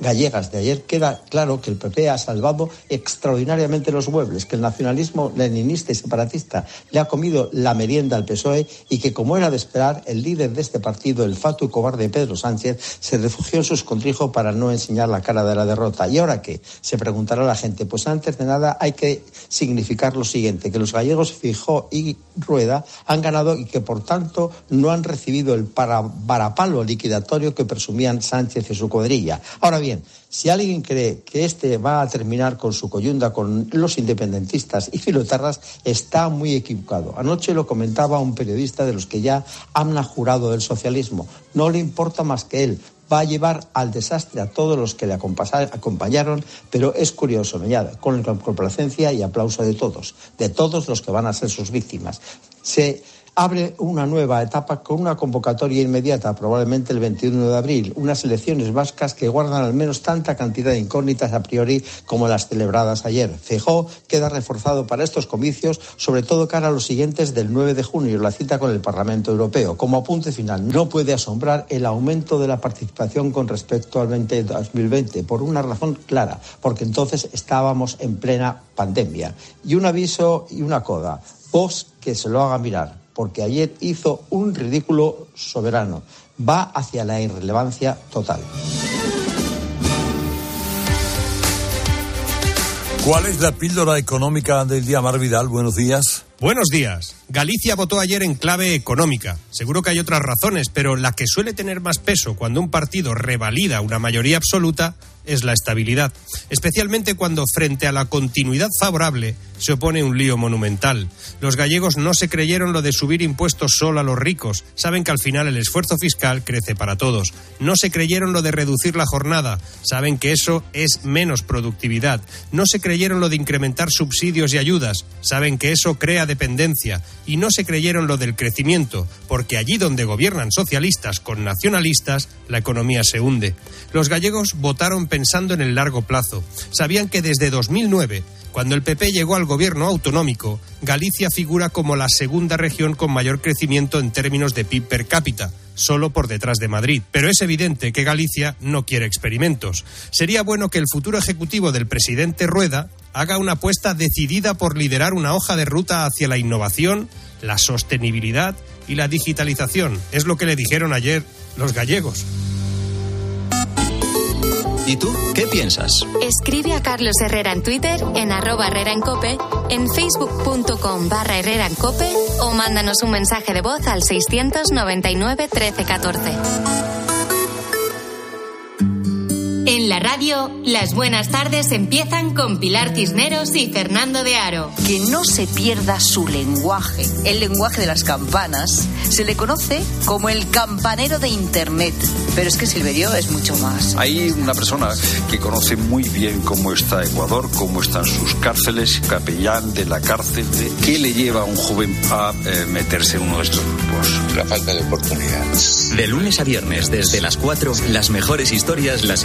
gallegas de ayer queda claro que el PP ha salvado extraordinariamente los muebles, que el nacionalismo leninista y separatista le ha comido la merienda al PSOE y que, como era de esperar, el líder de este partido, el fato y cobarde Pedro Sánchez, se refugió en su escondrijo para no enseñar la cara de la derrota. ¿Y ahora qué? Se preguntará la gente. Pues antes de nada hay que significar lo siguiente, que los gallegos Fijó y Rueda han ganado y que, por tanto, no han recibido el varapalo liquidatorio que presumían Sánchez y su cuadrilla. Ahora bien, si alguien cree que este va a terminar con su coyunda con los independentistas y filotarras, está muy equivocado. Anoche lo comentaba un periodista de los que ya han jurado del socialismo. No le importa más que él va a llevar al desastre a todos los que le acompañaron, pero es curioso, me añade, con complacencia y aplauso de todos, de todos los que van a ser sus víctimas. Se abre una nueva etapa con una convocatoria inmediata, probablemente el 21 de abril, unas elecciones vascas que guardan al menos tanta cantidad de incógnitas a priori como las celebradas ayer. Fejó queda reforzado para estos comicios, sobre todo cara a los siguientes del 9 de junio, la cita con el Parlamento Europeo. Como apunte final, no puede asombrar el aumento de la participación con respecto al 2020, por una razón clara, porque entonces estábamos en plena pandemia. Y un aviso y una coda. Vos que se lo haga mirar porque ayer hizo un ridículo soberano. Va hacia la irrelevancia total. ¿Cuál es la píldora económica del día, Mar Vidal? Buenos días. Buenos días. Galicia votó ayer en clave económica. Seguro que hay otras razones, pero la que suele tener más peso cuando un partido revalida una mayoría absoluta es la estabilidad, especialmente cuando frente a la continuidad favorable se opone un lío monumental. Los gallegos no se creyeron lo de subir impuestos solo a los ricos, saben que al final el esfuerzo fiscal crece para todos. No se creyeron lo de reducir la jornada, saben que eso es menos productividad. No se creyeron lo de incrementar subsidios y ayudas, saben que eso crea dependencia. Y no se creyeron lo del crecimiento, porque allí donde gobiernan socialistas con nacionalistas, la economía se hunde. Los gallegos votaron pensando en el largo plazo. Sabían que desde 2009, cuando el PP llegó al gobierno autonómico, Galicia figura como la segunda región con mayor crecimiento en términos de PIB per cápita solo por detrás de Madrid. Pero es evidente que Galicia no quiere experimentos. Sería bueno que el futuro ejecutivo del presidente Rueda haga una apuesta decidida por liderar una hoja de ruta hacia la innovación, la sostenibilidad y la digitalización. Es lo que le dijeron ayer los gallegos. ¿Y tú qué piensas? Escribe a Carlos Herrera en Twitter, en arroba Herrera en Cope, en facebook.com barra Herrera en Cope o mándanos un mensaje de voz al 699 1314. La radio, las buenas tardes empiezan con Pilar Cisneros y Fernando de Aro. Que no se pierda su lenguaje. El lenguaje de las campanas se le conoce como el campanero de Internet. Pero es que Silverio es mucho más. Hay una persona que conoce muy bien cómo está Ecuador, cómo están sus cárceles, capellán de la cárcel. De ¿Qué le lleva a un joven a eh, meterse en uno de estos grupos? La falta de oportunidades. De lunes a viernes, desde las 4, las mejores historias las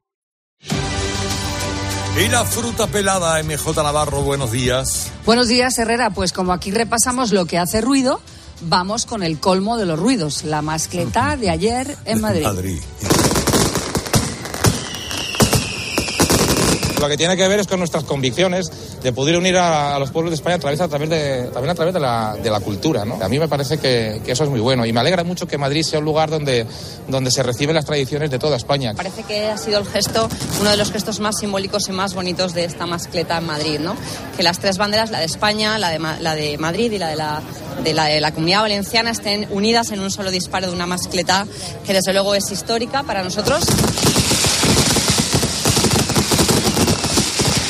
Y la fruta pelada, MJ Navarro, buenos días. Buenos días, Herrera. Pues como aquí repasamos lo que hace ruido, vamos con el colmo de los ruidos, la mascleta de ayer en Madrid. Madrid. Lo que tiene que ver es con nuestras convicciones de poder unir a, los pueblos de España a través, de, también a través de la, cultura. A mí me parece que, eso es muy bueno y me alegra mucho que Madrid sea un lugar donde, donde se reciben las tradiciones de toda España. Parece que ha sido el gesto, uno de los gestos más simbólicos y más bonitos de esta mascleta en Madrid, ¿no? Que las tres banderas, la de España, la de, la de Madrid y la de la, de la de la Comunidad Valenciana, estén unidas en un solo disparo de una mascleta que desde luego es histórica para nosotros.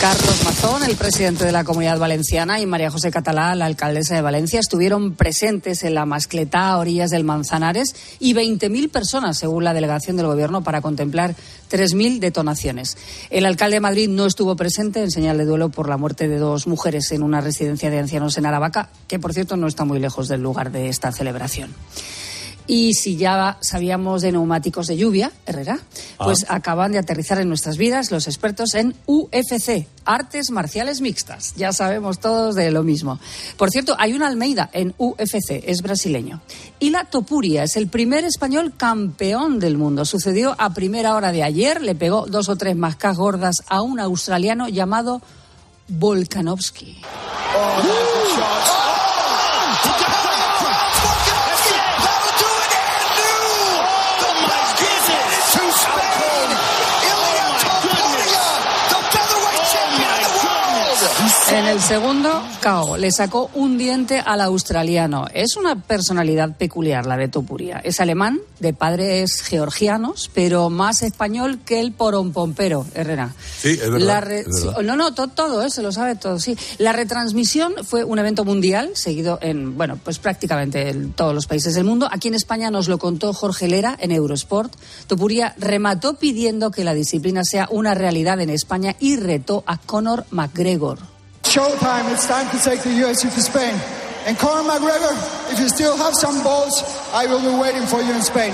Carlos Mazón, el presidente de la Comunidad Valenciana, y María José Catalá, la alcaldesa de Valencia, estuvieron presentes en la mascletá a orillas del Manzanares y 20.000 personas, según la delegación del Gobierno, para contemplar 3.000 detonaciones. El alcalde de Madrid no estuvo presente en señal de duelo por la muerte de dos mujeres en una residencia de ancianos en Aravaca, que por cierto no está muy lejos del lugar de esta celebración. Y si ya sabíamos de neumáticos de lluvia, Herrera, pues ah. acaban de aterrizar en nuestras vidas los expertos en UFC, artes marciales mixtas. Ya sabemos todos de lo mismo. Por cierto, hay una Almeida en UFC, es brasileño. Y la Topuria es el primer español campeón del mundo. Sucedió a primera hora de ayer, le pegó dos o tres mascas gordas a un australiano llamado Volkanovski. Oh, En el segundo, Cao le sacó un diente al australiano. Es una personalidad peculiar la de Topuria. Es alemán, de padres georgianos, pero más español que el porompompero, Herrera. Sí, es verdad. No, no, todo, todo eh, se lo sabe todo, sí. La retransmisión fue un evento mundial, seguido en, bueno, pues prácticamente en todos los países del mundo. Aquí en España nos lo contó Jorge Lera en Eurosport. Topuria remató pidiendo que la disciplina sea una realidad en España y retó a Conor McGregor. Showtime, it's time to take the UFC to Spain. And Conor McGregor, if you still have some balls, I will be waiting for you in Spain.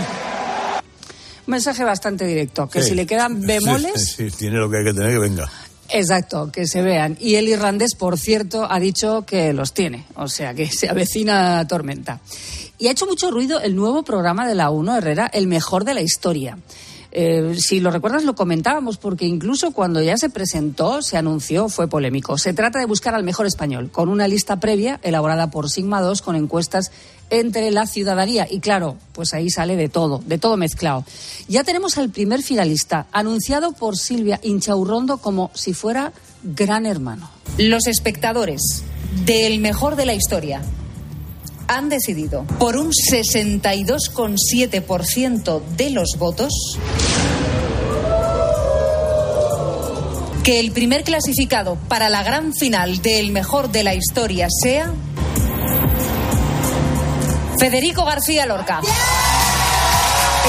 Un mensaje bastante directo, que sí. si le quedan bemoles... Sí, sí, tiene lo que hay que tener, que venga. Exacto, que se vean. Y el irlandés, por cierto, ha dicho que los tiene, o sea, que se avecina tormenta. Y ha hecho mucho ruido el nuevo programa de la UNO, Herrera, el mejor de la historia. Eh, si lo recuerdas, lo comentábamos, porque incluso cuando ya se presentó, se anunció, fue polémico. Se trata de buscar al mejor español, con una lista previa elaborada por Sigma 2 con encuestas entre la ciudadanía. Y claro, pues ahí sale de todo, de todo mezclado. Ya tenemos al primer finalista, anunciado por Silvia Inchaurrondo como si fuera gran hermano. Los espectadores del mejor de la historia han decidido por un 62,7% de los votos que el primer clasificado para la gran final del mejor de la historia sea Federico García Lorca.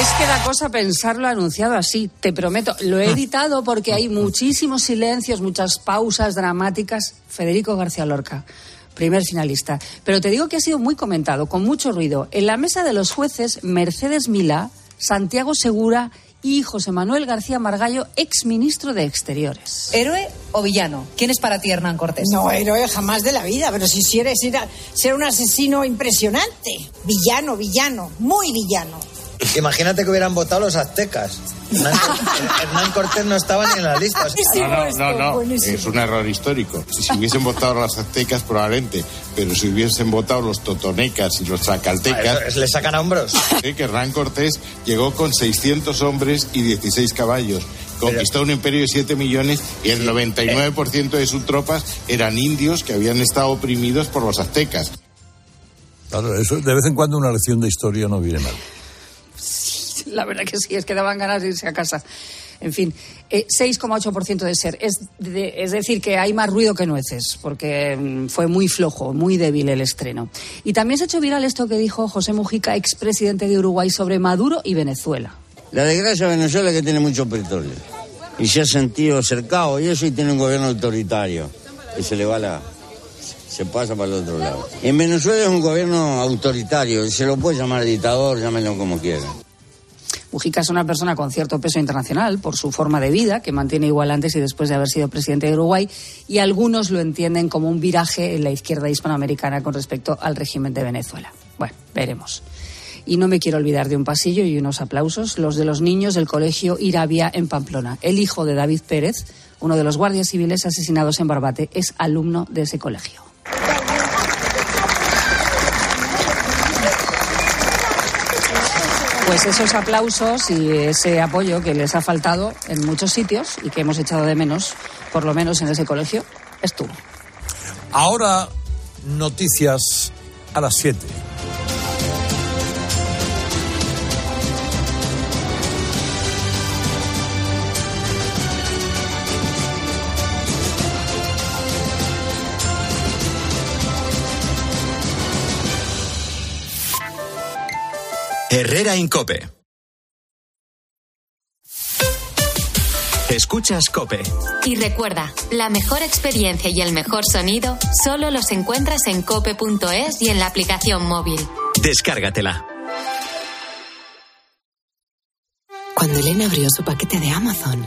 Es que da cosa pensarlo anunciado así, te prometo. Lo he editado porque hay muchísimos silencios, muchas pausas dramáticas. Federico García Lorca primer finalista. Pero te digo que ha sido muy comentado, con mucho ruido. En la mesa de los jueces, Mercedes Milá, Santiago Segura y José Manuel García Margallo, ex ministro de Exteriores. ¿Héroe o villano? ¿Quién es para ti, Hernán Cortés? No, héroe jamás de la vida, pero si quieres ir a ser un asesino impresionante. Villano, villano, muy villano. Imagínate que hubieran votado los aztecas. Hernán Cortés no estaba ni en la lista. No, no, no, es un error histórico. Si hubiesen votado los aztecas, probablemente, pero si hubiesen votado los totonecas y los tracaltecas... Le sacan a hombros. que Hernán Cortés llegó con 600 hombres y 16 caballos. Conquistó un imperio de 7 millones y el 99% de sus tropas eran indios que habían estado oprimidos por los aztecas. Claro, eso de vez en cuando una lección de historia no viene mal. La verdad que sí, es que daban ganas de irse a casa. En fin, eh, 6,8% de ser. Es, es decir, que hay más ruido que nueces, porque mm, fue muy flojo, muy débil el estreno. Y también se ha hecho viral esto que dijo José Mujica, expresidente de Uruguay, sobre Maduro y Venezuela. La desgracia de Venezuela es que tiene mucho petróleo. Y se ha sentido cercado y eso y tiene un gobierno autoritario. Y se le va la... se pasa para el otro lado. En Venezuela es un gobierno autoritario. Se lo puede llamar dictador, llámenlo como quiera. Mujica es una persona con cierto peso internacional por su forma de vida, que mantiene igual antes y después de haber sido presidente de Uruguay, y algunos lo entienden como un viraje en la izquierda hispanoamericana con respecto al régimen de Venezuela. Bueno, veremos. Y no me quiero olvidar de un pasillo y unos aplausos, los de los niños del colegio Irabia en Pamplona. El hijo de David Pérez, uno de los guardias civiles asesinados en Barbate, es alumno de ese colegio. Pues esos aplausos y ese apoyo que les ha faltado en muchos sitios y que hemos echado de menos, por lo menos en ese colegio, estuvo. Ahora, noticias a las 7. Herrera Incope. Escuchas Cope. Y recuerda, la mejor experiencia y el mejor sonido solo los encuentras en cope.es y en la aplicación móvil. Descárgatela. Cuando Elena abrió su paquete de Amazon,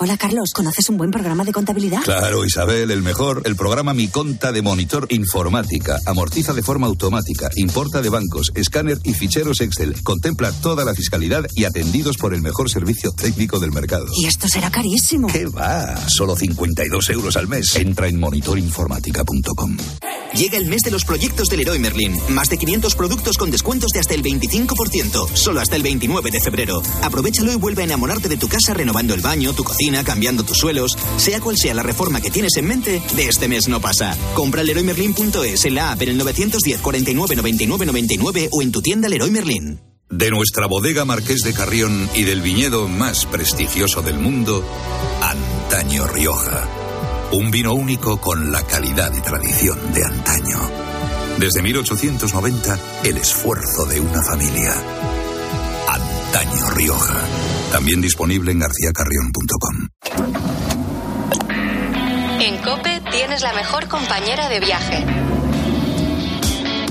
Hola Carlos, ¿conoces un buen programa de contabilidad? Claro, Isabel, el mejor. El programa Mi Conta de Monitor Informática. Amortiza de forma automática, importa de bancos, escáner y ficheros Excel. Contempla toda la fiscalidad y atendidos por el mejor servicio técnico del mercado. Y esto será carísimo. ¿Qué va? Solo 52 euros al mes. Entra en monitorinformática.com. Llega el mes de los proyectos del Leroy Merlin. Más de 500 productos con descuentos de hasta el 25%. Solo hasta el 29 de febrero. Aprovechalo y vuelve a enamorarte de tu casa renovando el baño, tu cocina, cambiando tus suelos. Sea cual sea la reforma que tienes en mente, de este mes no pasa. Compra leroymerlin.es en la app en el 910 49 99 99 o en tu tienda Leroy Merlin. De nuestra bodega Marqués de Carrión y del viñedo más prestigioso del mundo. Antaño Rioja. Un vino único con la calidad y tradición de antaño. Desde 1890, el esfuerzo de una familia. Antaño Rioja. También disponible en garcíacarrión.com. En Cope tienes la mejor compañera de viaje.